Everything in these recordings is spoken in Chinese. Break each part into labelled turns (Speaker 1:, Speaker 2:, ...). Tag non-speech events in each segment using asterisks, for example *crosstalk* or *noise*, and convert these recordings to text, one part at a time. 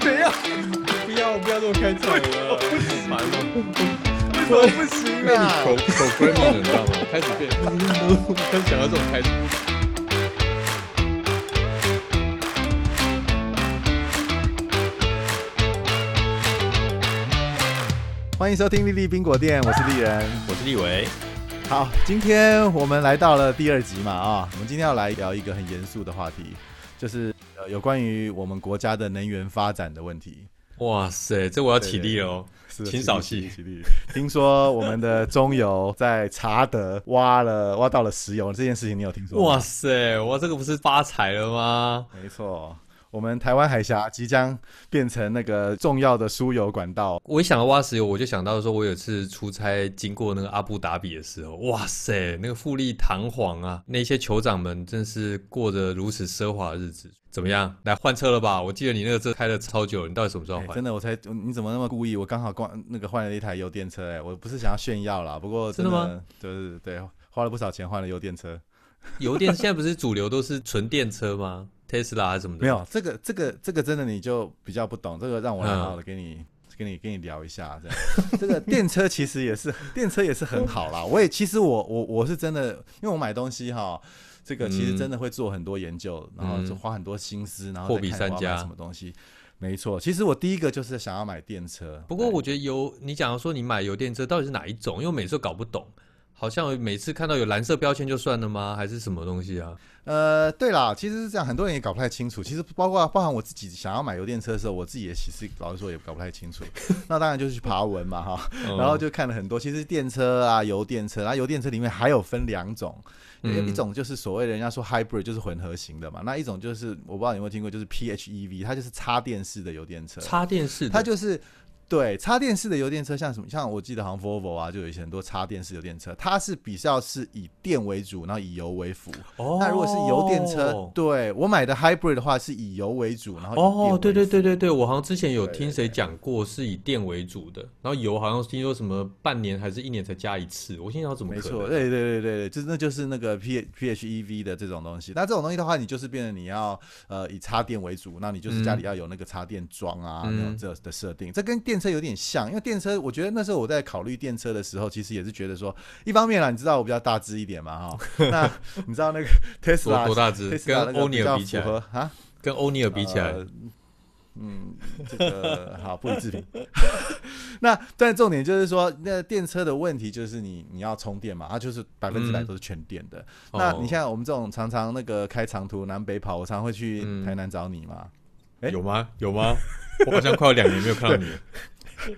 Speaker 1: 怎样？
Speaker 2: 不要不要这么开场了，好烦哦！
Speaker 1: 为什么不行啊？
Speaker 2: 口口 n 了，你知道吗？开始变，开始想要这种开场。
Speaker 1: 欢迎收听丽丽冰果店，我是丽人。
Speaker 2: 我是立伟，
Speaker 1: 好，今天我们来到了第二集嘛啊，我们今天要来聊一个很严肃的话题，就是呃有关于我们国家的能源发展的问题。
Speaker 2: 哇塞，这我要起立哦！请少戏
Speaker 1: 起立。听说我们的中油在查德挖了挖到了石油这件事情，你有听说吗？
Speaker 2: 哇塞，哇，这个不是发财了吗？
Speaker 1: 没错，我们台湾海峡即将变成那个重要的输油管道。
Speaker 2: 我一想到挖石油，我就想到说，我有一次出差经过那个阿布达比的时候，哇塞，那个富丽堂皇啊，那些酋长们真是过着如此奢华的日子。怎么样？来换车了吧？我记得你那个车开了超久了，你到底什么时候换？
Speaker 1: 哎真的，我才你怎么那么故意？我刚好逛那个换了一台油电车，哎，我不是想要炫耀啦，不过真
Speaker 2: 真的吗？
Speaker 1: 对对对，花了不少钱换了油电车。
Speaker 2: 油电现在不是主流都是纯电车吗？Tesla 还是什么的？
Speaker 1: 没有这个这个这个真的你就比较不懂，这个让我来好好
Speaker 2: 嗯
Speaker 1: 的给你。跟你跟你聊一下，这样这个电车其实也是电车也是很好啦。*laughs* 我也其实我我我是真的，因为我买东西哈，这个其实
Speaker 2: 嗯
Speaker 1: 真的会做很多研究，然后就
Speaker 2: 嗯
Speaker 1: 花很多心思，然后
Speaker 2: 货比三家
Speaker 1: 什么东西。没错，其实我第一个就是想要买电车。
Speaker 2: 不过我觉得油，你讲说你买油电车到底是哪一种？因为我每次都搞不懂，好像每次看到有蓝色标签就算了吗？还是什么东西啊？
Speaker 1: 呃，对啦，其实是这样，很多人也搞不太清楚。其实包括包含我自己想要买油电车的时候，我自己也其实老实说也搞不太清楚。*laughs* 那当然就是去爬文嘛哈，
Speaker 2: 嗯
Speaker 1: 然后就看了很多。其实电车啊，油电车，然后油电车里面还有分两种，
Speaker 2: 嗯
Speaker 1: 一种就是所谓的人家说 hybrid 就是混合型的嘛，那一种就是我不知道你有没有听过，就是 PHEV，它就是插电式的油电车。
Speaker 2: 插电式的，
Speaker 1: 它就是对插电式的油电车，像什么？像我记得好像 Volvo 啊，就有一些很多插电式油电车，它是比较是以电为主，然后以油为辅。
Speaker 2: 哦，
Speaker 1: 那如果是油电车，对我买的 Hybrid 的话，是以油为主，然后
Speaker 2: 哦，对对对对对，我好像之前有听谁讲过，是以电为主的，然后油好像听说什么半年还是一年才加一次，我心想怎么可能？
Speaker 1: 没错，对对对对对，就那就是那个 P PHEV 的这种东西。那这种东西的话，你就是变成你要呃以插电为主，那你就是家里要有那个插电桩啊、
Speaker 2: 嗯
Speaker 1: 那种这的设定。这跟电车有点像，因为电车我觉得那时候我在考虑电车的时候，其实也是觉得说，一方面啦，你知道我比较大只一点嘛哈，*laughs* 那你知道那个 *laughs* Tesla
Speaker 2: 多多大只？跟欧尼尔比起来，
Speaker 1: 啊。
Speaker 2: 跟欧尼尔比起来，
Speaker 1: 呃嗯，这个好不予置评。*laughs* 那但重点就是说，那电车的问题就是你你要充电嘛，它就是百分之百
Speaker 2: 嗯
Speaker 1: 都是全电的。
Speaker 2: 哦
Speaker 1: 那你像我们这种常常那个开长途南北跑，我常常会去
Speaker 2: 嗯
Speaker 1: 台南找你嘛。哎
Speaker 2: 有吗？有吗？*laughs* 我好像快有两年没有看到你了。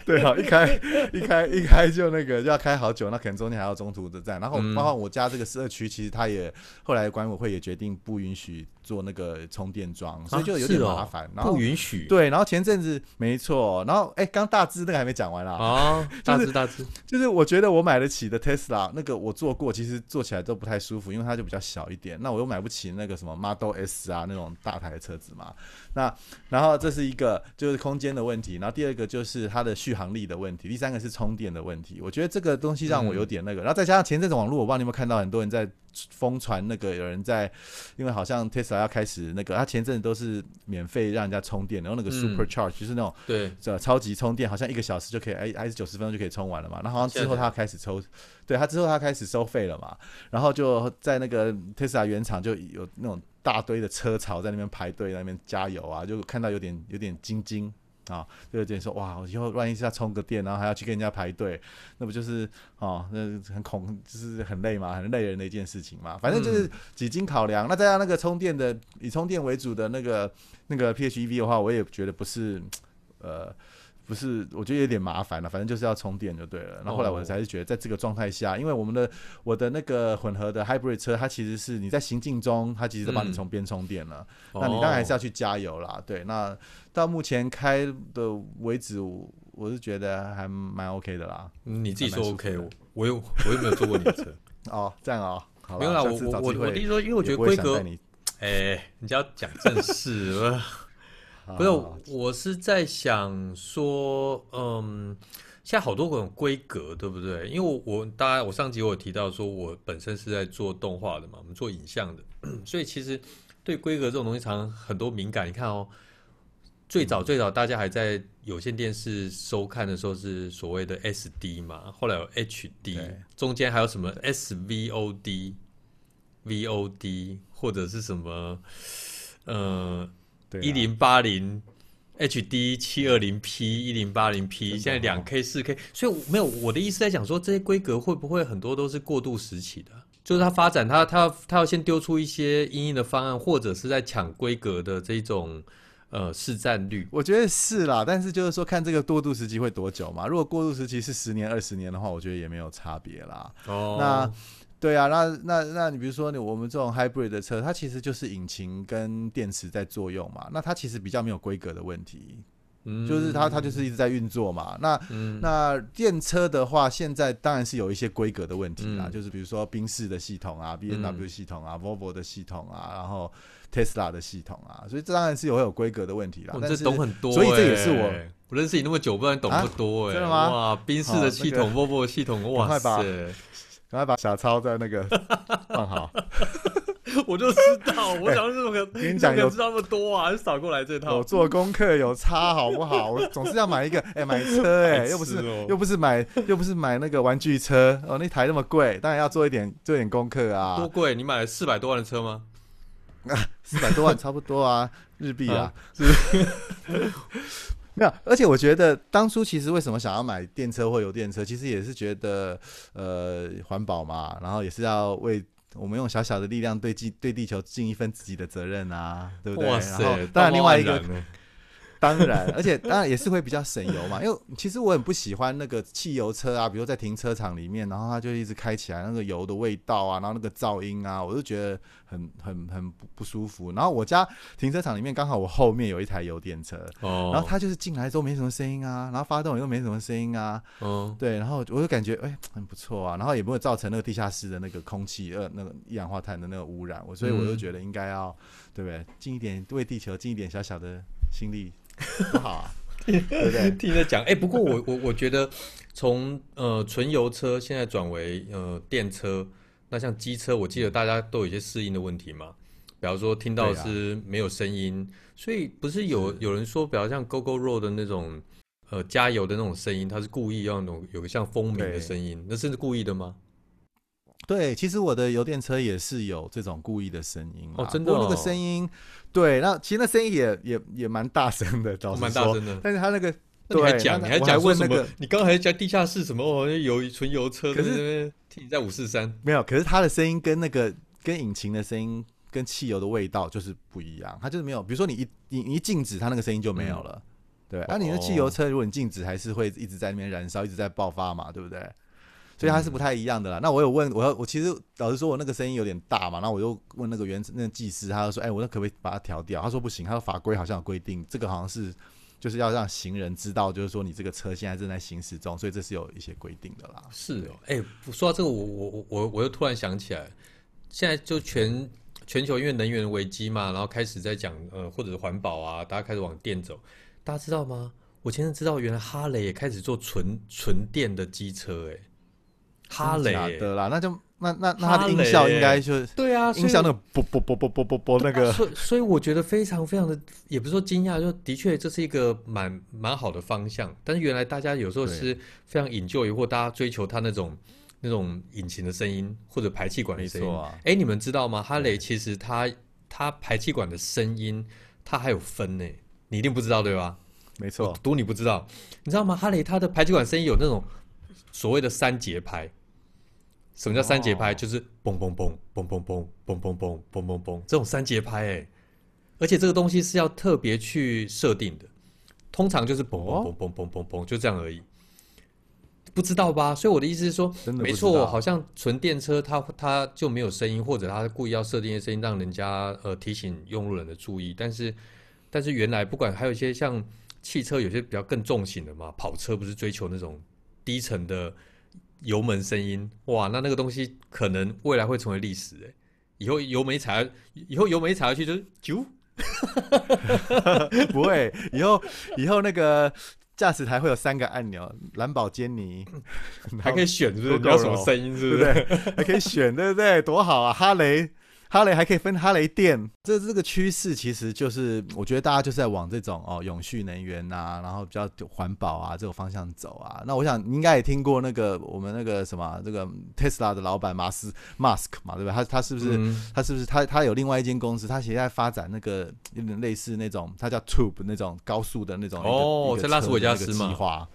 Speaker 1: 对啊，一开一开一开就那个就要开好久，那可能中间还要中途的站。然后
Speaker 2: 嗯
Speaker 1: 包括我家这个社区，其实他也后来管委会也决定不允许做那个充电桩，所以就有点麻烦。然后
Speaker 2: 不允许
Speaker 1: 对，然后前阵子没错，然后哎，刚大致那个还没讲完啦。
Speaker 2: 啊，*laughs* 大致大致，
Speaker 1: 就是我觉得我买得起的 Tesla 那个我坐过，其实坐起来都不太舒服，因为它就比较小一点。那我又买不起那个什么 Model S 啊那种大台的车子嘛。那然后这是一个就是空间的问题，然后第二个就是它的续航力的问题，第三个是充电的问题。我觉得这个东西让我有点那个，然后再加上前阵子网络，我不知道你有没有看到很多人在疯传那个有人在，因为好像 Tesla 要开始那个，它前阵子都是免费让人家充电，然后那个
Speaker 2: 嗯
Speaker 1: Super Charge、就是那种。
Speaker 2: 对，
Speaker 1: 这超级充电好像一个小时就可以，哎，还是九十分钟就可以充完了嘛？然后好像之后他开始抽，对他之后他开始收费了嘛？然后就在那个 Tesla 原厂就有那种大堆的车潮在那边排队，在那边加油啊，就看到有点有点惊惊啊，就有点说哇，我以后万一是要充个电，然后还要去跟人家排队，那不就是哦，那很恐，就是很累嘛，很累人的一件事情嘛。反正就是几经考量，那再加那个充电的以充电为主的那个那个 PHEV 的话，我也觉得不是呃。不是，我觉得有点麻烦了。反正就是要充电就对了。然后后来我
Speaker 2: 哦
Speaker 1: 才是觉得，在这个状态下，因为我们的我的那个混合的 hybrid 车，它其实是你在行进中，它其实都帮你
Speaker 2: 嗯
Speaker 1: 从边充电了。
Speaker 2: 哦
Speaker 1: 那你当然还是要去加油啦。对，那到目前开的为止，我我是觉得还蛮 OK 的啦。
Speaker 2: 嗯你自己说 OK，我我又我又没有坐过你的车，*laughs*
Speaker 1: 哦，这样哦，好
Speaker 2: 没有啦，我我我我的意思说，因为我觉得规格哎，你就要讲正事，呃 *laughs* 不是
Speaker 1: 哦，
Speaker 2: 我是在想说，嗯，现在好多种规格，对不对？因为我我大家我上集我有提到说，我本身是在做动画的嘛，我们做影像的，*clears throat* 所以其实对规格这种东西常常很多敏感。你看哦，最早最早大家还在有线电视收看的时候是所谓的 SD 嘛，后来有 HD，中间还有什么 SVOD、VOD 或者是什么呃
Speaker 1: 对啊
Speaker 2: 一零八零 HD 七二零 P 一零八零 P，现在两 K 四 K，所以我没有我的意思在讲说这些规格会不会很多都是过渡时期的，就是它发展它它它要先丢出一些阴影的方案，或者是在抢规格的这种呃市占率。
Speaker 1: 我觉得是啦，但是就是说看这个过渡时期会多久嘛。如果过渡时期是十年、二十年的话，我觉得也没有差别啦。
Speaker 2: 哦
Speaker 1: 那对啊，那那那你比如说你我们这种 hybrid 的车，它其实就是引擎跟电池在作用嘛，那它其实比较没有规格的问题，
Speaker 2: 嗯
Speaker 1: 就是它它就是一直在运作嘛。那
Speaker 2: 嗯
Speaker 1: 那电车的话，现在当然是有一些规格的问题啦，
Speaker 2: 嗯
Speaker 1: 就是比如说宾士的系统啊、B N W 系统啊、Volvo 的系统啊，然后 Tesla 的系统啊，所以这当然是有会有规格的问题啦
Speaker 2: 哇。这懂很多欸，
Speaker 1: 所以这也是我
Speaker 2: 我认识你那么久，不知道你懂不多哎、
Speaker 1: 真的吗
Speaker 2: 哇，宾士的系统、Volvo 的系统，哇塞！
Speaker 1: 赶快把小抄在那个 *laughs* 放好。*laughs*
Speaker 2: 我就知道，*laughs* 我想怎么可
Speaker 1: 跟你讲有
Speaker 2: 怎么知道那么多啊？就扫过来这套
Speaker 1: 我，做功课，有差好不好？我总是要买一个，哎、买车、哎，又不是
Speaker 2: 哦
Speaker 1: 又不是买又不是买那个玩具车哦，那台那么贵，当然要做一点做一点功课啊
Speaker 2: 多
Speaker 1: 啊，
Speaker 2: 贵？你买了四百多万的车吗？
Speaker 1: 啊四百多万差不多啊，日币啊，没有，而且我觉得当初其实为什么想要买电车或油电车，其实也是觉得呃环保嘛，然后也是要为我们用小小的力量对地对地球尽一份自己的责任啊，对不对？
Speaker 2: 哇
Speaker 1: 然后
Speaker 2: 塞！
Speaker 1: 当然另外一个当然，而且当然也是会比较省油嘛，因为其实我很不喜欢那个汽油车啊，比如在停车场里面，然后它就一直开起来，那个油的味道啊，然后那个噪音啊，我就觉得很很很不不舒服。然后我家停车场里面刚好我后面有一台油电车，
Speaker 2: 哦，
Speaker 1: 然后它就是进来之后没什么声音啊，然后发动又没什么声音啊，
Speaker 2: 嗯，
Speaker 1: 对，然后我就感觉哎、很不错啊，然后也不会造成那个地下室的那个空气呃那个一氧化碳的那个污染，我所以我就
Speaker 2: 嗯。
Speaker 1: 觉得应该要对不对，尽一点为地球尽一点小小的心力，多好啊，*laughs* 对不对？
Speaker 2: 听你在讲，哎、不过我我我觉得从呃纯油车现在转为呃电车，那像机车，我记得大家都有一些适应的问题嘛，比方说听到是没有声音，所以不是有
Speaker 1: 是
Speaker 2: 有人说，比方像 GoGo Road 的那种呃加油的那种声音，它是故意要那种有个像风鸣的声音，那是故意的吗？
Speaker 1: 对，其实我的油电车也是有这种故意的声音啦
Speaker 2: 哦真的
Speaker 1: 不过那个
Speaker 2: 哦
Speaker 1: 声音，对，那其实那声音也也也蛮大声的，倒是，
Speaker 2: 蛮大声的。
Speaker 1: 但是他那个
Speaker 2: 那你还讲，你还讲说什么？
Speaker 1: 问那个
Speaker 2: 你刚刚还讲地下室什么？哦，有纯油车，
Speaker 1: 可是
Speaker 2: 你在五四三，
Speaker 1: 没有，可是他的声音跟那个跟引擎的声音跟汽油的味道就是不一样，它就是没有。比如说你一你你一静止，它那个声音就没有了。对，那、你的汽油车如果你静止，还是会一直在那边燃烧，一直在爆发嘛，对不对？所以它是不太一样的啦。那我有问，我要我其实老实说，我那个声音有点大嘛，然后我又问那个原那个技师，他就说，哎、我那可不可以把它调掉？他说不行，他说法规好像有规定，这个好像是就是要让行人知道，就是说你这个车现在正在行驶中，所以这是有一些规定的啦。
Speaker 2: 是哦，哎、说到这个，我我我我我又突然想起来，现在就全全球因为能源危机嘛，然后开始在讲呃或者是环保啊，大家开始往电走，大家知道吗？我前阵知道，原来哈雷也开始做纯纯电的机车、哎，哈雷、
Speaker 1: 的啦，那就那那那
Speaker 2: 哈
Speaker 1: 它的音效应该就是
Speaker 2: 对啊，
Speaker 1: 音效那个啵啵啵啵啵啵啵那个，
Speaker 2: 所以所以我觉得非常非常的，也不是说惊讶，就的确这是一个蛮蛮好的方向。但是原来大家有时候是非常引咎于或大家追求它那种那种引擎的声音或者排气管的声音。
Speaker 1: 没
Speaker 2: 哎，你们知道吗？哈雷其实它它排气管的声音它还有分呢，你一定不知道对吧？
Speaker 1: 没错
Speaker 2: 我，赌你不知道，你知道吗？哈雷它的排气管声音有那种所谓的三节拍。什么叫三节拍？
Speaker 1: 哦
Speaker 2: 就是嘣嘣嘣嘣嘣嘣嘣嘣嘣嘣嘣嘣这种三节拍哎，而且这个东西是要特别去设定的，通常就是嘣嘣嘣嘣嘣嘣嘣就这样而已。不知道吧？所以我的意思是说，没错，好像纯电车它它就没有声音，或者它故意要设定一些声音，让人家呃提醒用路人的注意。但是但是原来不管还有一些像汽车，有些比较更重型的嘛，跑车不是追求那种低沉的油门声音，哇，那那个东西可能未来会成为历史哎。以后油门一踩下，以后油门一踩下去就是啾，*laughs*
Speaker 1: 不会，以后以后那个驾驶台会有三个按钮，兰博基尼，*laughs*
Speaker 2: 还可以选是不是要什么声音是不是？
Speaker 1: 还可以选，对不对？多好啊！哈雷。哈雷还可以分哈雷电，这这个趋势其实就是我觉得大家就是在往这种哦永续能源呐，然后比较环保啊这种方向走啊。那我想你应该也听过那个我们那个什么这个 Tesla 的老板马斯 Mask 嘛，对吧？他他是不是他是不是他他有另外一间公司，他现在发展那个有点类似那种，他叫 Tube 那种高速的那种
Speaker 2: 哦，在拉斯维加
Speaker 1: 斯嘛。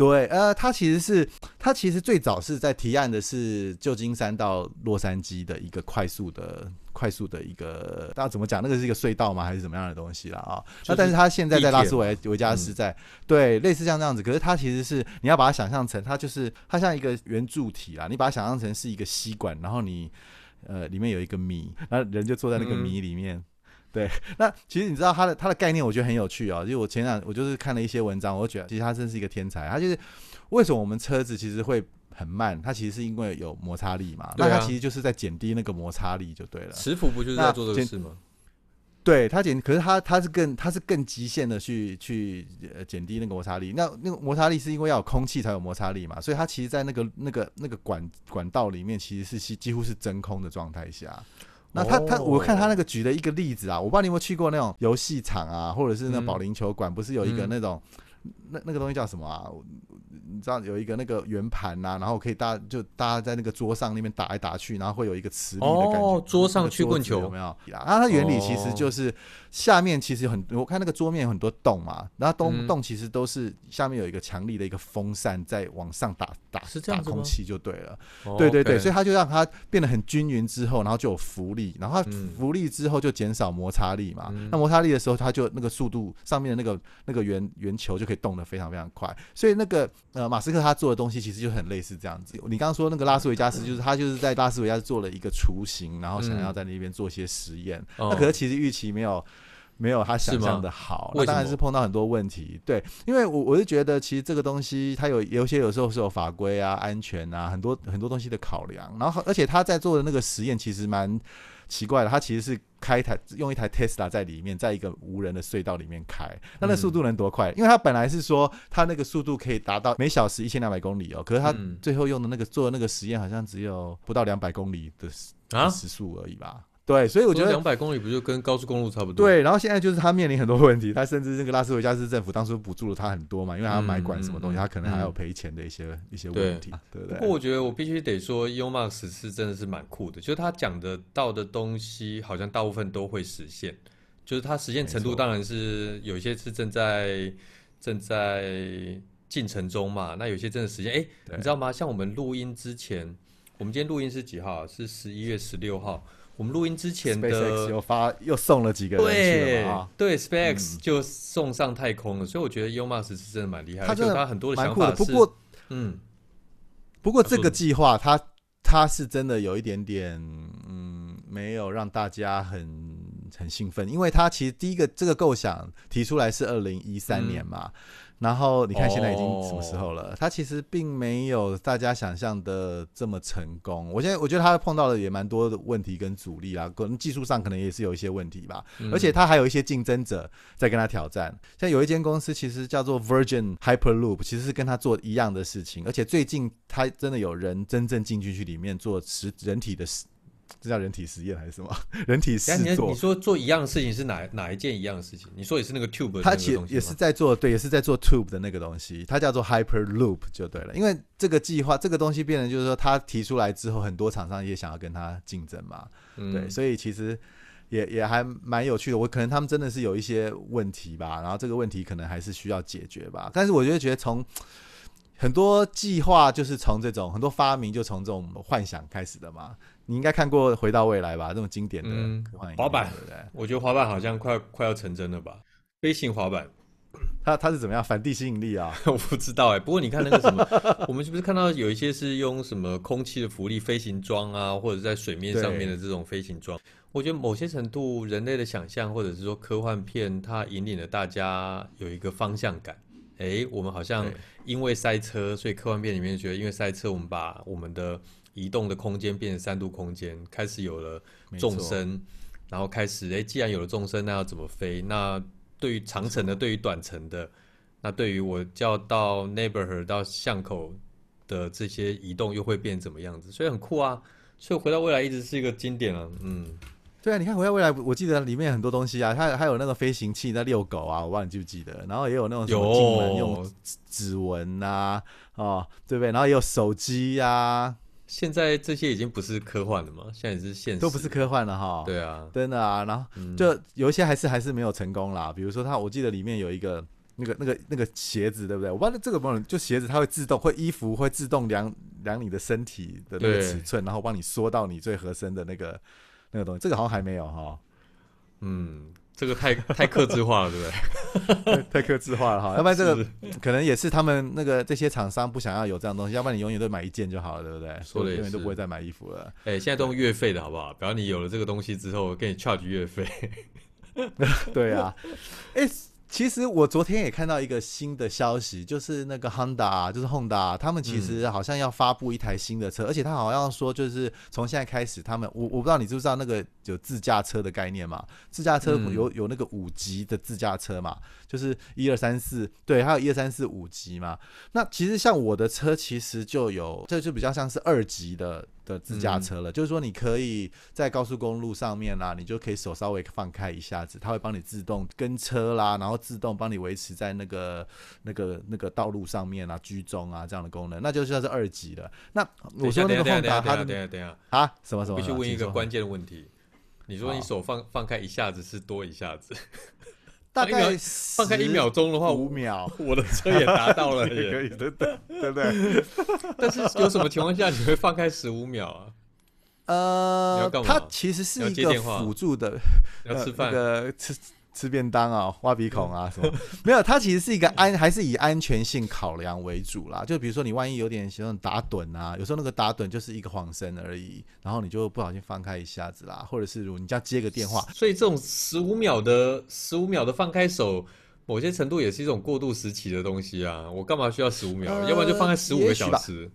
Speaker 1: 对，呃，他其实是，他其实最早是在提案的是旧金山到洛杉矶的一个快速的、快速的一个，大家怎么讲？那个是一个隧道吗？还是怎么样的东西了啊？那但是他现在在拉斯维维加斯，在对类似像这样子，可是它其实是你要把它想象成，它就是它像一个圆柱体啦，你把它想象成是一个吸管，然后你呃里面有一个米，然后人就坐在那个米里面。对，*laughs* 那其实你知道它的它的概念，我觉得很有趣哦。就我前两我就是看了一些文章，我觉得其实他真是一个天才。他就是为什么我们车子其实会很慢，它其实是因为有摩擦力嘛。那它其实就是在减低那个摩擦力就对了。
Speaker 2: 磁浮不就是在做这个事吗？
Speaker 1: 对，它减，可是它它是更它是更极限的去去呃减低那个摩擦力。那那个摩擦力是因为要有空气才有摩擦力嘛，所以它其实，在那个那个那个管管道里面，其实是几乎是真空的状态下。那他他我看他那个举了一个例子啊，我不知道你有没有去过那种游戏场啊，或者是那保龄球馆，不是有一个那种那那个东西叫什么啊？你知道有一个那个圆盘呐，然后可以大就大家在那个桌上那边打来打去，然后会有一个磁力的感觉。哦，
Speaker 2: 桌上曲棍球
Speaker 1: 有没有？啊，它原理其实就是下面其实很，我看那个桌面有很多洞嘛，然后洞洞其实都是下面有一个强力的一个风扇在往上打打打空气就对了。对对对，所以它就让它变得很均匀之后，然后就有浮力，然后浮力之后就减少摩擦力嘛。那摩擦力的时候，它就那个速度上面的那个那个圆圆球就可以动得非常非常快。所以那个呃马斯克他做的东西其实就很类似这样子。你刚刚说那个拉斯维加斯，就是他就是在拉斯维加斯做了一个雏形，然后想要在那边做一些实验。那可是其实预期没有没有他想象的好，那当然是碰到很多问题。对，因为我我是觉得其实这个东西它有有些有时候是有法规啊、安全啊很多很多东西的考量。然后而且他在做的那个实验其实蛮。奇怪的，他其实是开一台用一台 Tesla 在里面，在一个无人的隧道里面开，那那速度能多快？因为他本来是说他那个速度可以达到每小时一千两百公里哦，可是他最后用的那个做的那个实验好像只有不到两百公里的时速而已吧。对，所以我觉得
Speaker 2: 两百公里不就跟高速公路差不多？
Speaker 1: 对，然后现在就是他面临很多问题，他甚至那个拉斯维加斯政府当初补助了他很多嘛，因为他要买管什么东西，他可能还要赔钱的一些一些问题，对不对？
Speaker 2: 不过我觉得我必须得说 Musk 是真的是蛮酷的，就是他讲的到的东西，好像大部分都会实现，就是他实现程度当然是有一些是正在正在进程中嘛，那有些真的实现。哎，你知道吗？像我们录音之前，我们今天录音是几号？是十一月十六号。我们录音之前的
Speaker 1: 又发又送了几个人去了嘛？
Speaker 2: 对，SpaceX 就送上太空了，所以我觉得 Musk 是真的蛮厉害，
Speaker 1: 他
Speaker 2: 就他很多的想法
Speaker 1: 是，不过嗯，不过这个计划他他是真的有一点点嗯，没有让大家很很兴奋，因为他其实第一个这个构想提出来是二零一三年嘛。然后你看现在已经什么时候了？他其实并没有大家想象的这么成功。我现在我觉得他碰到的也蛮多的问题跟阻力啊，可能技术上可能也是有一些问题吧。而且他还有一些竞争者在跟他挑战。像有一间公司其实叫做 Virgin Hyperloop，其实是跟他做一样的事情。而且最近他真的有人真正进去去里面做实人体的实。这叫人体实验还是什么？*laughs* 人体试做？
Speaker 2: 你说做一样的事情是哪哪一件一样的事情？你说也是那个 tube，
Speaker 1: 它其实也是在做，对，也是在做 tube 的那个东西，它叫做 hyperloop 就对了。因为这个计划，这个东西变成就是说，它提出来之后，很多厂商也想要跟它竞争嘛，对，所以其实也也还蛮有趣的。我可能他们真的是有一些问题吧，然后这个问题可能还是需要解决吧。但是我觉得，觉得从很多计划就是从这种很多发明就从这种幻想开始的嘛。你应该看过《回到未来》吧？这种经典的
Speaker 2: 滑板，对不对？我觉得滑板好像快快要成真了吧？飞行滑板，
Speaker 1: 它它是怎么样反地吸引力啊？*laughs*
Speaker 2: 我不知道哎。不过你看那个什么，*laughs* 我们是不是看到有一些是用什么空气的浮力飞行装啊，或者在水面上面的这种飞行装？我觉得某些程度人类的想象，或者是说科幻片，它引领了大家有一个方向感。哎，我们好像因为塞车，所以科幻片里面觉得因为塞车，我们把我们的。移动的空间变成三度空间，开始有了纵深，然后开始哎，既然有了纵深，那要怎么飞？那对于长程的，对于短程的，那对于我叫到 neighborhood 到巷口的这些移动，又会变怎么样子？所以很酷啊！所以回到未来一直是一个经典啊，嗯，
Speaker 1: 对啊，你看回到未来，我记得里面很多东西啊，它还有那个飞行器在遛狗啊，我不知道你记不记得，然后也有那种什么进门用指指纹呐，哦，对不对？然后也有手机呀、
Speaker 2: 现在这些已经不是科幻了嘛，现在也是现实，
Speaker 1: 都不是科幻了哈。
Speaker 2: 对啊，
Speaker 1: 真的啊，然后
Speaker 2: 嗯
Speaker 1: 就有一些还是还是没有成功啦。比如说它，我记得里面有一个那个那个那个鞋子，对不对？我不知道这个帮就鞋子它会自动会衣服会自动量量你的身体的那个尺寸，然后帮你缩到你最合身的那个那个东西。这个好像还没有哈，
Speaker 2: 嗯，这个太太克制化了，对不对？*laughs*
Speaker 1: 太克制化了哈。*laughs* 要不然这个可能也是他们那个这些厂商不想要有这样东西，要不然你永远都买一件就好了，对不对？
Speaker 2: 说的
Speaker 1: 永远都不会再买衣服了。
Speaker 2: 哎、现在都用月费的好不好？比方你有了这个东西之后，给你 charge 月费，*laughs*
Speaker 1: 对啊，哎、其实我昨天也看到一个新的消息，就是那个 Honda，就是 Honda，他们其实好像要发布一台新的车，而且他好像说就是从现在开始，他们我我不知道你知不知道那个有自驾车的概念嘛？自驾车
Speaker 2: 嗯。
Speaker 1: 有有那个五级的自驾车嘛，就是一二三四，对，还有一二三四五级嘛。那其实像我的车，其实就有，这就比较像是二级的的自驾车了。就是说，你可以在高速公路上面啦，你就可以手稍微放开一下子，它会帮你自动跟车啦，然后自动帮你维持在那个那个那个道路上面啊，居中啊这样的功能，那就算是二级的。那我说那个
Speaker 2: 等一下
Speaker 1: Honda
Speaker 2: 等下
Speaker 1: 它的
Speaker 2: 等下等下，
Speaker 1: 啊什么什么，
Speaker 2: 必须问一个关键的问题。你说你手放放开一下子是多一下子，
Speaker 1: 大概
Speaker 2: 放开一秒钟的话，
Speaker 1: 五秒。
Speaker 2: 我的车也达到了
Speaker 1: 也 *laughs* 可。以，对对对不对？*laughs*
Speaker 2: 但是有什么情况下你会放开十五秒啊？
Speaker 1: 呃它其实是一个辅助的，呃
Speaker 2: 要吃饭 *laughs*
Speaker 1: 那个吃吃便当啊，*laughs* 挖鼻孔啊什么，*laughs* 没有，它其实是一个安，还是以安全性考量为主啦。就比如说你万一有点喜欢打盹啊，有时候那个打盹就是一个晃神而已，然后你就不小心放开一下子啦，或者是如果你要接个电话，
Speaker 2: 所以这种十五秒的十五秒的放开手，某些程度也是一种过渡时期的东西啊。我干嘛需要十五秒？
Speaker 1: 呃
Speaker 2: 要不然就放开十五个小时。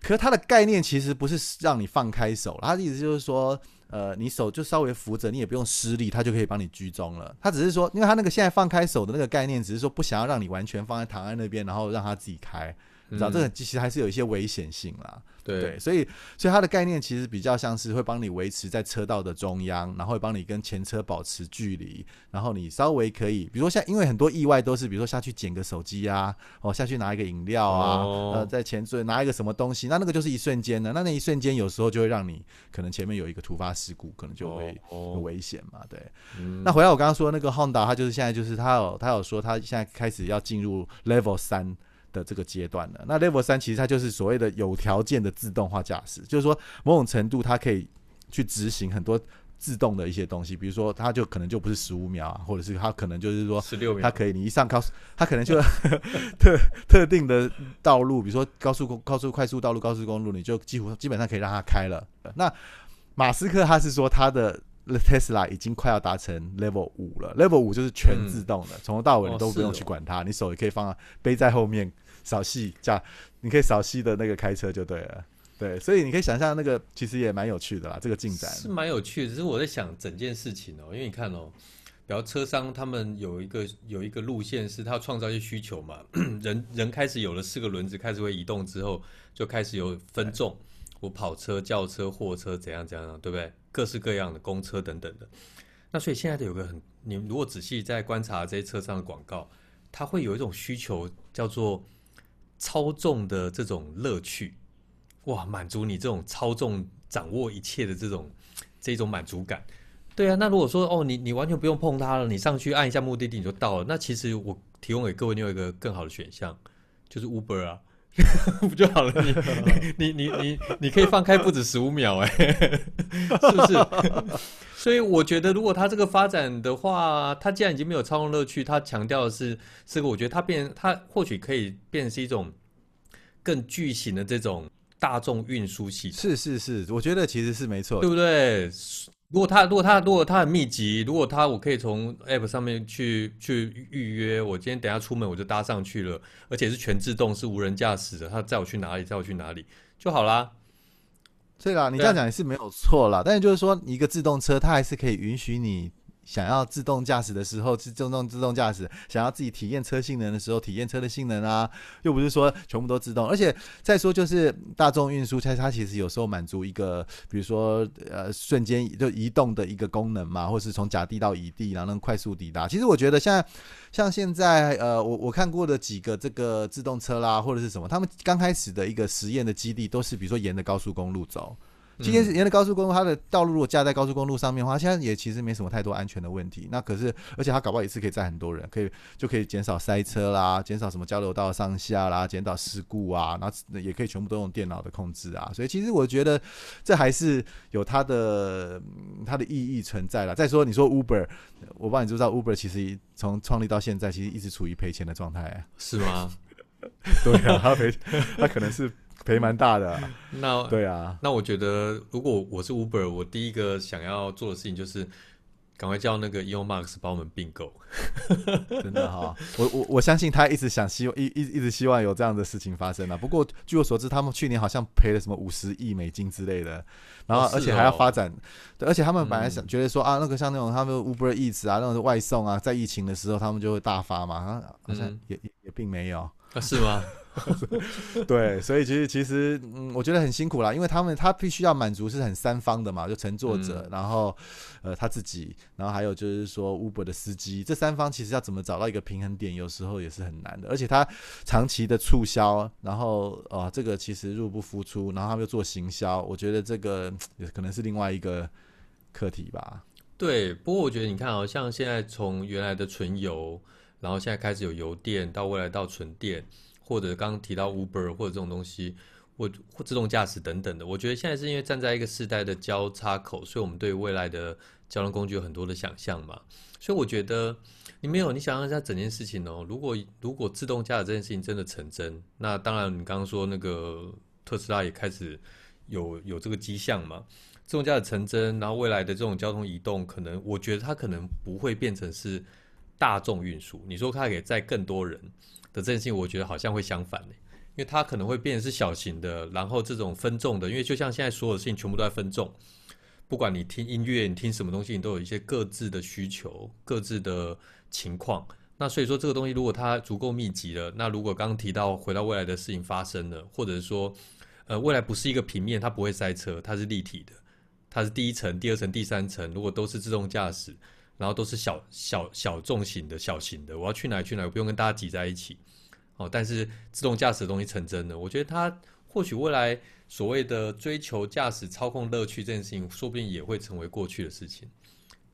Speaker 1: 可是它的概念其实不是让你放开手，它的意思就是说，呃，你手就稍微扶着，你也不用施力，它就可以帮你居中了。它只是说，因为它那个现在放开手的那个概念，只是说不想要让你完全放在躺在那边，然后让它自己开，你知道、
Speaker 2: 嗯
Speaker 1: 这个其实还是有一些危险性啦。
Speaker 2: 对。
Speaker 1: 对，所以所以它的概念其实比较像是会帮你维持在车道的中央，然后会帮你跟前车保持距离，然后你稍微可以，比如说像因为很多意外都是，比如说下去捡个手机啊，哦下去拿一个饮料啊，
Speaker 2: 哦。
Speaker 1: 呃在前座拿一个什么东西，那那个就是一瞬间的，那那一瞬间有时候就会让你可能前面有一个突发事故，可能就会有
Speaker 2: 哦，
Speaker 1: 危险嘛，对。
Speaker 2: 嗯。
Speaker 1: 那回来我刚刚说那个 Honda，它就是现在就是它有它有说它现在开始要进入 Level 三的这个阶段了。那 Level 三其实它就是所谓的有条件的自动化驾驶，就是说某种程度它可以去执行很多自动的一些东西，比如说它就可能就不是十五秒啊，或者是它可能就是说
Speaker 2: 十六秒
Speaker 1: 它，可以，你一上高速，它可能就 *laughs* 特特定的道路，比如说高速公、高速快速道路、高速公路，你就几乎基本上可以让它开了。那马斯克他是说他的 Tesla 已经快要达成 Level 五了，Level 五就是全自动的，从、头到尾你
Speaker 2: 哦
Speaker 1: 都不用去管它，你手也可以放背在后面扫戏驾，你可以扫戏的那个开车就对了。对，所以你可以想象那个其实也蛮有趣的啦，这个进展。
Speaker 2: 是蛮有趣的。只是我在想整件事情哦，因为你看哦，比如车商他们有一个有一个路线是他要创造一些需求嘛，*coughs* 人人开始有了四个轮子开始会移动之后，就开始有分众，我跑车、轿车、货车怎样怎样，对不对？各式各样的公车等等的。那所以现在的有个很，你如果仔细在观察这些车上的广告，它会有一种需求叫做操纵的这种乐趣。哇，满足你这种操纵、掌握一切的这种这种满足感。对啊，那如果说哦，你你完全不用碰它了，你上去按一下目的地你就到了，那其实我提供给各位另外一个更好的选项，就是 Uber 啊，*laughs* 不就好了？你 *laughs* 你你你你可以放开不止十五秒、哎，*laughs* 是不是？所以我觉得，如果它这个发展的话，它既然已经没有操控乐趣，它强调的是这个，我觉得它变，它或许可以变成是一种更巨型的这种大众运输系统，
Speaker 1: 是是是，我觉得其实是没错
Speaker 2: 对。不对？如果它如果它如果它很密集，如果它我可以从 App 上面去去预约，我今天等下出门我就搭上去了，而且是全自动，是无人驾驶的，它载我去哪里载我去哪里就好啦。
Speaker 1: 对啦，你这样讲也是没有错啦。但是就是说，一个自动车它还是可以允许你想要自动驾驶的时候，自动自动驾驶，想要自己体验车性能的时候，体验车的性能啊，又不是说全部都自动。而且再说就是大众运输，它它其实有时候满足一个，比如说呃瞬间就移动的一个功能嘛，或是从甲地到乙地，然后能快速抵达。其实我觉得像像现在呃，我我看过的几个这个自动车啦，或者是什么，他们刚开始的一个实验的基地都是比如说沿着高速公路走。今天是沿着高速公路，它的道路如果架在高速公路上面的话，现在也其实没什么太多安全的问题。那可是，而且它搞不好一次可以载很多人，可以就可以减少塞车啦，减少什么交流道上下啦，减少事故啊，然后也可以全部都用电脑的控制啊。所以其实我觉得这还是有它的它的意义存在了。再说你说 Uber，我不知道你知不知道 Uber 其实从创立到现在，其实一直处于赔钱的状态，
Speaker 2: 是吗？*laughs* *laughs*
Speaker 1: 对啊，他赔，他可能是。赔蛮大的，
Speaker 2: 那
Speaker 1: 对啊，
Speaker 2: 那我觉得如果我是 Uber，我第一个想要做的事情就是赶快叫那个 Elon Musk 帮我们并购，*laughs*
Speaker 1: 真的哈，我我我相信他一直想希望一一一直希望有这样的事情发生啊。不过据我所知，他们去年好像赔了什么五十亿美金之类的，然后而且还要发展，对，而且他们本来想觉得说啊，那个像那种他们 Uber Eats 啊，那种外送啊，在疫情的时候他们就会大发嘛，好像也也也并没有，
Speaker 2: 啊是吗？*laughs*
Speaker 1: 对，所以其实其实，嗯，我觉得很辛苦啦，因为他们他必须要满足是很三方的嘛，就乘坐者，然后呃他自己，然后还有就是说 Uber 的司机，这三方其实要怎么找到一个平衡点，有时候也是很难的。而且他长期的促销，然后啊这个其实入不敷出，然后他们又做行销，我觉得这个也可能是另外一个课题吧。
Speaker 2: 对，不过我觉得你看哦，像现在从原来的纯油，然后现在开始有油电，到未来到纯电。或者刚刚提到 Uber 或者这种东西，或或自动驾驶等等的，我觉得现在是因为站在一个时代的交叉口，所以我们对未来的交通工具有很多的想象嘛。所以我觉得你没有，你想象一下整件事情哦。如果如果自动驾驶这件事情真的成真，那当然你刚刚说那个特斯拉也开始有有这个迹象嘛。自动驾驶成真，然后未来的这种交通移动，可能我觉得它可能不会变成是大众运输。你说它可以载更多人？的这件事情，我觉得好像会相反呢，因为它可能会变成是小型的，然后这种分众的，因为就像现在所有的事情全部都在分众，不管你听音乐，你听什么东西，你都有一些各自的需求、各自的情况。那所以说，这个东西如果它足够密集了，那如果刚刚提到回到未来的事情发生了，或者是说，呃，未来不是一个平面，它不会塞车，它是立体的，它是第一层、第二层、第三层，如果都是自动驾驶。然后都是小小小众型的小型的，我要去哪去哪我，不用跟大家挤在一起。哦，但是自动驾驶的东西成真了，我觉得它或许未来所谓的追求驾驶操控乐趣这件事情，说不定也会成为过去的事情，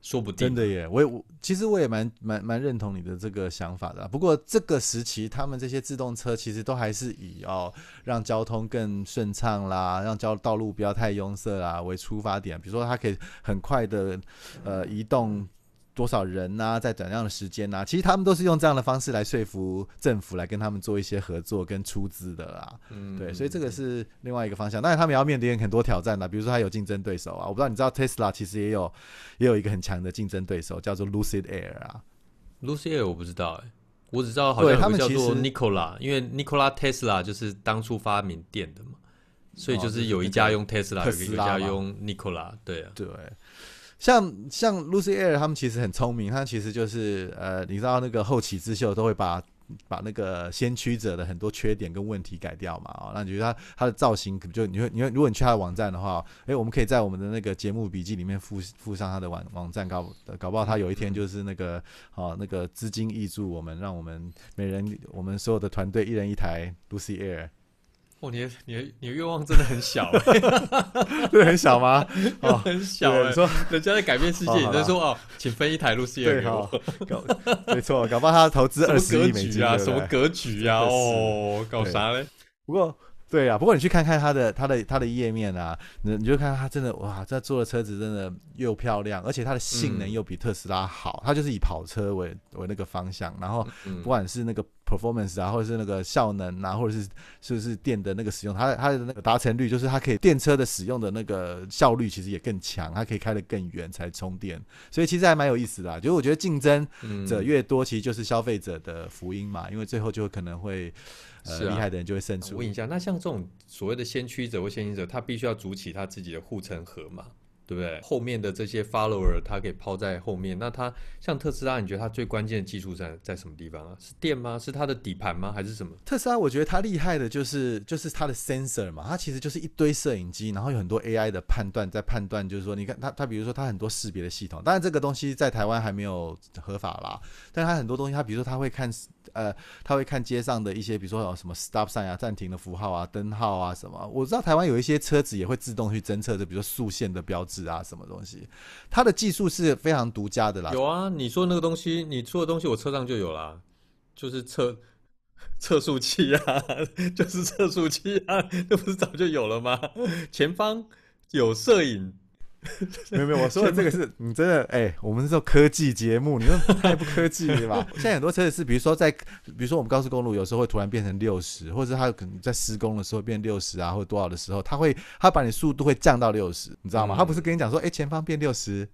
Speaker 2: 说不定。
Speaker 1: 真的耶，我也我其实我也蛮蛮蛮认同你的这个想法的。不过这个时期，他们这些自动车其实都还是以哦让交通更顺畅啦，让交道路不要太拥塞啦为出发点。比如说，它可以很快的呃移动。多少人呐，在怎样的时间呐？其实他们都是用这样的方式来说服政府，来跟他们做一些合作跟出资的啦。嗯，对，所以这个是另外一个方向。当然，他们也要面临很多挑战的，比如说他有竞争对手啊。我不知道你知道，Tesla 其实也有也有一个很强的竞争对手，叫做 Lucid Air 啊。
Speaker 2: Lucid Air 我不知道哎，我只知道好像他们叫做 Nikola，因为 Nikola Tesla 就是当初发明电的嘛，所以就是有一家用 Tesla，有一家用 Nikola，对啊，
Speaker 1: 对。像像 Lucy Air 他们其实很聪明，他其实就是呃，你知道那个后起之秀都会把把那个先驱者的很多缺点跟问题改掉嘛，哦，那你觉得他他的造型可就你会你会如果你去他的网站的话，诶，我们可以在我们的那个节目笔记里面附附上他的网网站，搞搞不好他有一天就是那个哦那个资金挹注我们，让我们每人我们所有的团队一人一台 Lucy Air。
Speaker 2: 哦，你的你的你的愿望真的很小，*laughs*
Speaker 1: 真的，很小吗？*laughs*
Speaker 2: 哦，很小。你说人家在改变世界，你在说哦，请分一台路线 *laughs* 给我。
Speaker 1: 没错，搞不好他投资二十亿美金
Speaker 2: 啊，什么格局啊？哦，搞啥嘞？
Speaker 1: 不过。对啊，不过你去看看它的它的它的页面啊，你你就看它真的哇，这做的车子真的又漂亮，而且它的性能又比特斯拉好。它就是以跑车为为那个方向，然后不管是那个 performance 啊，或者是那个效能啊，或者是是不是电的那个使用，它它的那个达成率，就是它可以电车的使用的那个效率其实也更强，它可以开得更远才充电，所以其实还蛮有意思的。就是我觉得竞争者越多，其实就是消费者的福音嘛，因为最后就可能会。呃，厉害的人就会胜出。
Speaker 2: 问一下，那像这种所谓的先驱者或先行者，他必须要筑起他自己的护城河嘛？对不对？后面的这些 follower 他可以抛在后面。那他像特斯拉，你觉得它最关键的技术在在什么地方啊？是电吗？是它的底盘吗？还是什么？
Speaker 1: 特斯拉我觉得它厉害的就是就是它的 sensor 嘛，它其实就是一堆摄影机，然后有很多 AI 的判断在判断，就是说你看它它比如说它很多识别的系统，当然这个东西在台湾还没有合法啦，但它很多东西它比如说它会看呃他会看街上的一些比如说有什么 stop sign 啊暂停的符号啊灯号啊什么，我知道台湾有一些车子也会自动去侦测的，比如说速线的标志啊什么东西，它的技术是非常独家的啦。
Speaker 2: 有啊，你说那个东西，你说的东西我车上就有啦，就是测 *laughs* 测速器啊，*laughs* 就是测速器啊，*laughs* 那不是早就有了吗？前方有摄影。*laughs*
Speaker 1: 没有没有，我说的这个是你真的哎、我们是做科技节目，你说太不科技了吧？*laughs* 现在很多车子是，比如说在，比如说我们高速公路有时候会突然变成六十，或者是它可能在施工的时候变六十啊，或者多少的时候，它会它把你速度会降到六十，你知道吗？
Speaker 2: 嗯
Speaker 1: 它不是跟你讲说，哎、前方变六十，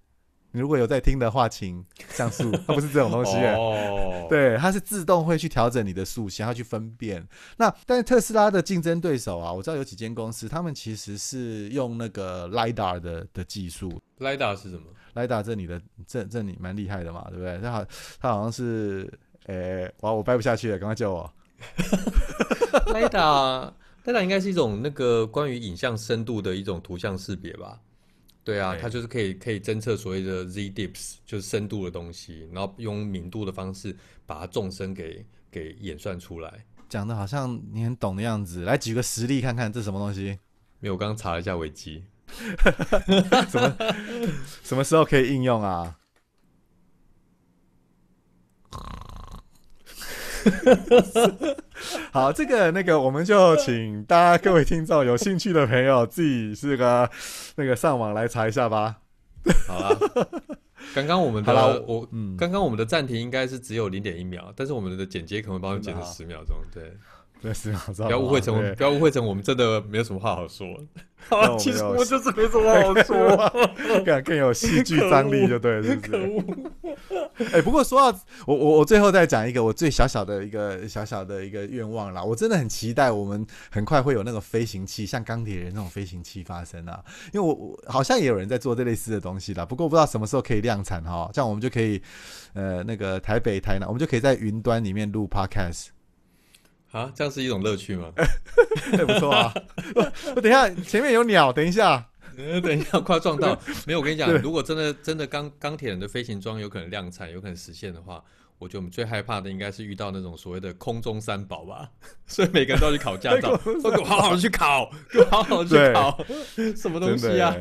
Speaker 1: 你如果有在听的话，请降速，*laughs* 它不是这种东西、哎
Speaker 2: 哦，
Speaker 1: 对，它是自动会去调整你的速想要去分辨。那但是特斯拉的竞争对手啊，我知道有几间公司，他们其实是用那个 lidar 的的技术。
Speaker 2: ，LiDAR 是什么
Speaker 1: ？lidar 这里的这这里蛮厉害的嘛，对不对？他好他好像是，诶、哇，我掰不下去了，赶快救我。*laughs*
Speaker 2: LiDAR LiDAR 应该是一种那个关于影像深度的一种图像识别吧？对啊，它就是可以可以侦测所谓的 Z dips，就是深度的东西，然后用明度的方式把它纵深给给演算出来。
Speaker 1: 讲的好像你很懂的样子，来举个实例看看，这什么东西？
Speaker 2: 没有，我刚刚查了一下维基，*laughs*
Speaker 1: 什么什么时候可以应用啊？*laughs* 好，这个那个，我们就请大家各位听众有兴趣的朋友自己是个 *laughs* 那个上网来查一下吧。*laughs*
Speaker 2: 好啦，刚刚我们的我
Speaker 1: 嗯，
Speaker 2: 刚刚我们的暂停应该是只有零点一秒，但是我们的剪接可能会帮我们剪成
Speaker 1: 真的啊
Speaker 2: 十秒钟，对，
Speaker 1: 对，是不
Speaker 2: 不要误会成
Speaker 1: 对
Speaker 2: 不要误会成我们真的没有什么话好说。*laughs* 其实我就是没什么话好说。*laughs*
Speaker 1: 更更有戏剧张力，就对了，是不
Speaker 2: 可
Speaker 1: 是？
Speaker 2: 恶！
Speaker 1: 哎、不过说到我我我最后再讲一个我最小小的一个小小的一个愿望啦，我真的很期待我们很快会有那个飞行器，像钢铁人那种飞行器发生啊，因为我我好像也有人在做这类似的东西啦，不过不知道什么时候可以量产哈，这样我们就可以呃那个台北台南，我们就可以在云端里面录 podcast，
Speaker 2: 啊，这样是一种乐趣吗？
Speaker 1: 对，*laughs* 不错啊。我 *laughs* 我等一下前面有鸟，等一下，
Speaker 2: 呃，等一下，快撞到！*laughs* 没有，我跟你讲，如果真的真的钢钢铁人的飞行装有可能量产，有可能实现的话，我觉得我们最害怕的应该是遇到那种所谓的空中三宝吧。所以每个人都要去考驾照，都给我好好去考，给我好好去考，什么东西啊？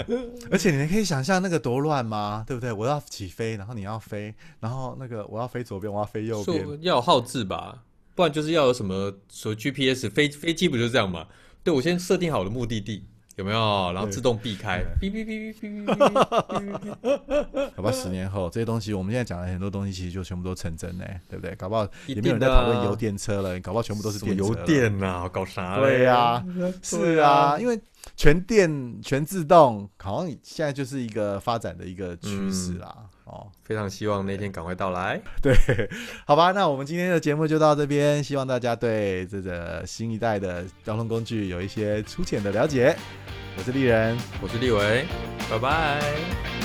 Speaker 1: 而且你可以想象那个多乱吗？对不对？我要起飞，然后你要飞，然后那个我要飞左边，我要飞右边，
Speaker 2: 说要有号志吧，就是要有什么，说 GPS 飞飞机不就这样嘛？对我先设定好的目的地有没有，然后自动避开，哔哔哔哔哔哔，*laughs*
Speaker 1: 搞不好十年后这些东西，我们现在讲的很多东西，其实就全部都成真呢，对不对？搞不好也没有人在讨论油电车了，搞不好全部都是
Speaker 2: 什么油
Speaker 1: 电
Speaker 2: 啊，搞啥？
Speaker 1: 对呀，是啊，因为。全电全自动，好像现在就是一个发展的一个趋势啦。哦，
Speaker 2: 非常希望那天赶快到来。*laughs*
Speaker 1: 对，好吧，那我们今天的节目就到这边，希望大家对这个新一代的交通工具有一些粗浅的了解。我是丽人，
Speaker 2: 我是立维，拜拜。